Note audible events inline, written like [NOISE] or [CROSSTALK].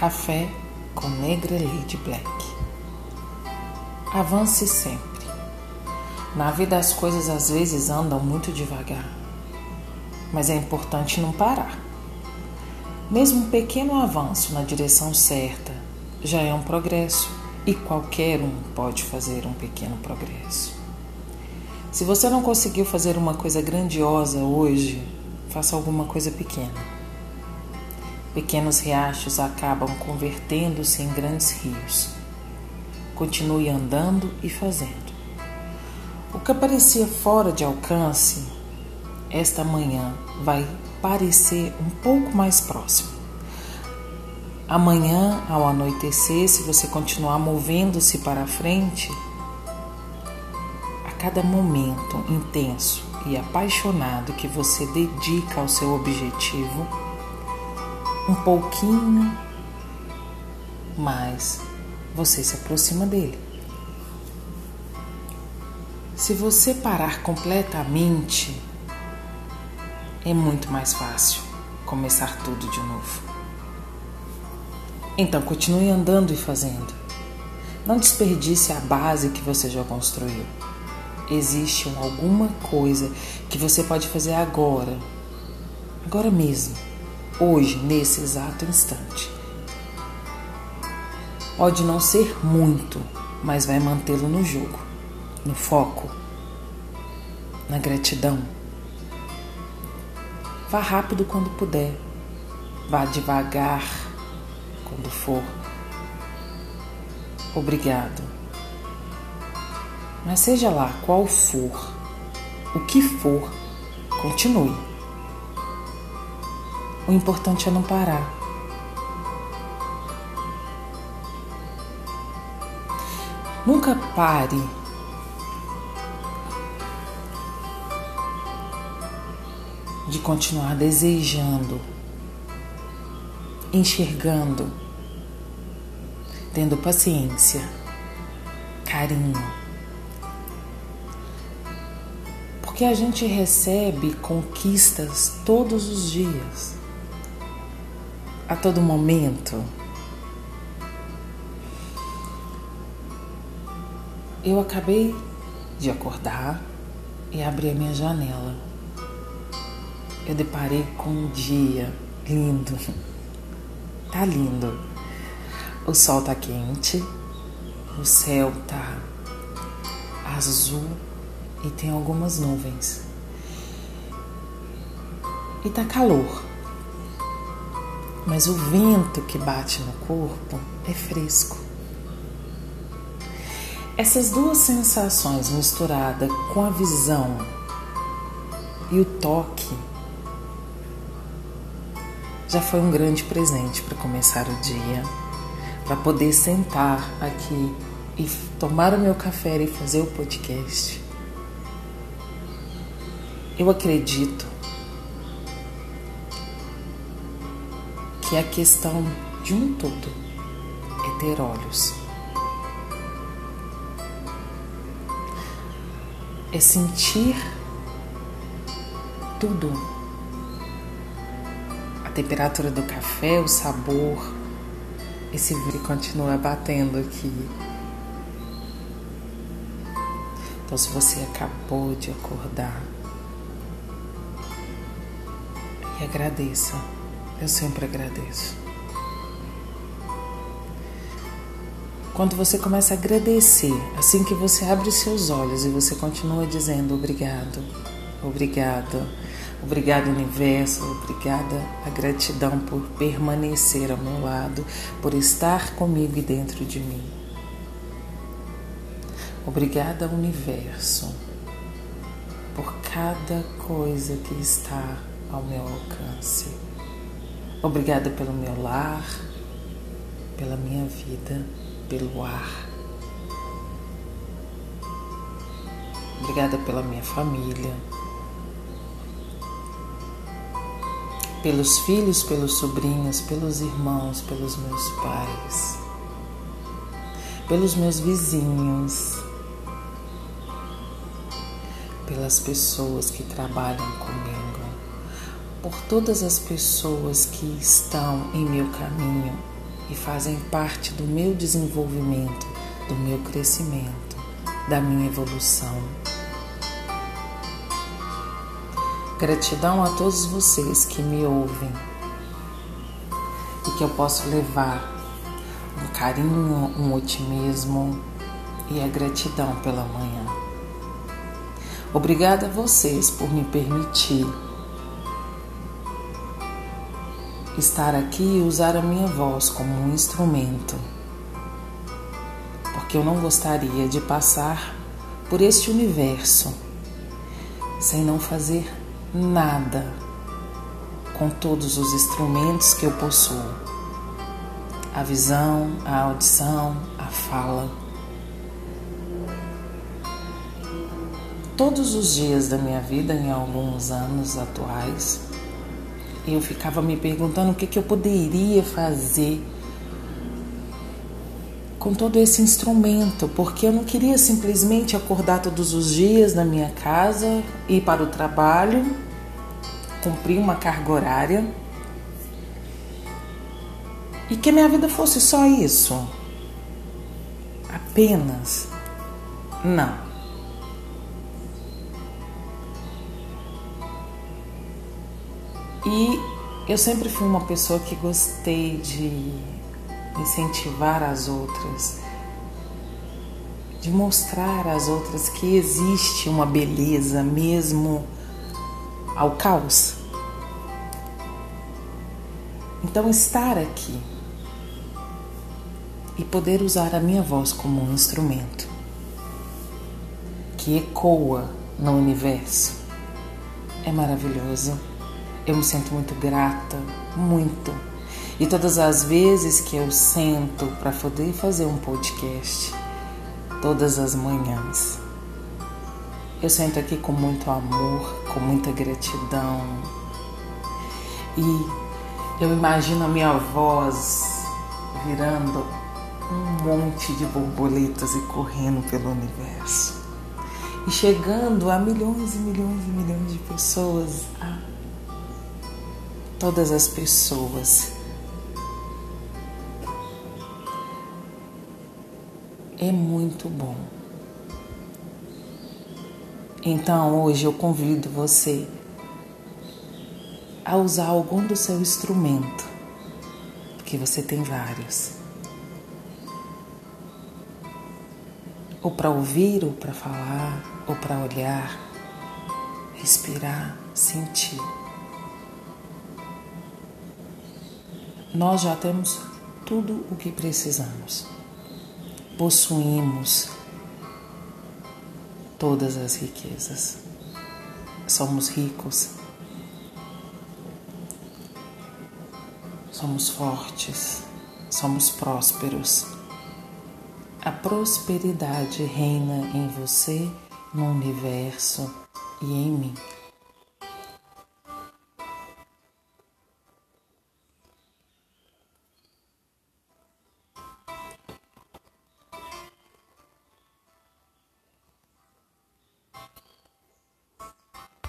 Café com Negra Lady Black. Avance sempre. Na vida as coisas às vezes andam muito devagar, mas é importante não parar. Mesmo um pequeno avanço na direção certa já é um progresso e qualquer um pode fazer um pequeno progresso. Se você não conseguiu fazer uma coisa grandiosa hoje, faça alguma coisa pequena. Pequenos riachos acabam convertendo-se em grandes rios. Continue andando e fazendo. O que parecia fora de alcance, esta manhã vai parecer um pouco mais próximo. Amanhã, ao anoitecer, se você continuar movendo-se para frente, a cada momento intenso e apaixonado que você dedica ao seu objetivo, um pouquinho mais, você se aproxima dele. Se você parar completamente, é muito mais fácil começar tudo de novo. Então continue andando e fazendo. Não desperdice a base que você já construiu. Existe alguma coisa que você pode fazer agora, agora mesmo hoje, nesse exato instante. Pode não ser muito, mas vai mantê-lo no jogo, no foco, na gratidão. Vá rápido quando puder, vá devagar quando for. Obrigado. Mas seja lá qual for, o que for, continue. O importante é não parar. Nunca pare. De continuar desejando, enxergando, tendo paciência, carinho. Porque a gente recebe conquistas todos os dias a todo momento. Eu acabei de acordar e abri a minha janela. Eu deparei com um dia lindo. [LAUGHS] Tá lindo. O sol tá quente, o céu tá azul e tem algumas nuvens. E tá calor mas o vento que bate no corpo é fresco. Essas duas sensações misturadas com a visão e o toque já foi um grande presente para começar o dia, para poder sentar aqui e tomar o meu café e fazer o podcast. Eu acredito que a questão de um todo é ter olhos. É sentir tudo. A temperatura do café, o sabor. Esse vídeo continua batendo aqui. Então, se você acabou de acordar, e agradeça. Eu sempre agradeço. Quando você começa a agradecer, assim que você abre seus olhos e você continua dizendo obrigado, obrigado, obrigado universo, obrigada a gratidão por permanecer ao meu lado, por estar comigo e dentro de mim. Obrigada universo por cada coisa que está ao meu alcance. Obrigada pelo meu lar, pela minha vida, pelo ar. Obrigada pela minha família, pelos filhos, pelos sobrinhos, pelos irmãos, pelos meus pais, pelos meus vizinhos, pelas pessoas que trabalham comigo por todas as pessoas que estão em meu caminho e fazem parte do meu desenvolvimento, do meu crescimento, da minha evolução. Gratidão a todos vocês que me ouvem e que eu posso levar um carinho, um otimismo e a gratidão pela manhã. Obrigada a vocês por me permitir estar aqui e usar a minha voz como um instrumento, porque eu não gostaria de passar por este universo sem não fazer nada com todos os instrumentos que eu possuo: a visão, a audição, a fala. Todos os dias da minha vida, em alguns anos atuais, eu ficava me perguntando o que, que eu poderia fazer com todo esse instrumento, porque eu não queria simplesmente acordar todos os dias na minha casa, ir para o trabalho, cumprir uma carga horária e que minha vida fosse só isso. Apenas. Não. E eu sempre fui uma pessoa que gostei de incentivar as outras, de mostrar às outras que existe uma beleza mesmo ao caos. Então, estar aqui e poder usar a minha voz como um instrumento que ecoa no universo é maravilhoso. Eu me sinto muito grata, muito. E todas as vezes que eu sento para poder fazer um podcast, todas as manhãs, eu sento aqui com muito amor, com muita gratidão. E eu imagino a minha voz virando um monte de borboletas e correndo pelo universo. E chegando a milhões e milhões e milhões de pessoas, a todas as pessoas. É muito bom. Então hoje eu convido você a usar algum do seu instrumento, porque você tem vários. Ou para ouvir, ou para falar, ou para olhar, respirar, sentir. Nós já temos tudo o que precisamos. Possuímos todas as riquezas. Somos ricos. Somos fortes. Somos prósperos. A prosperidade reina em você, no universo e em mim.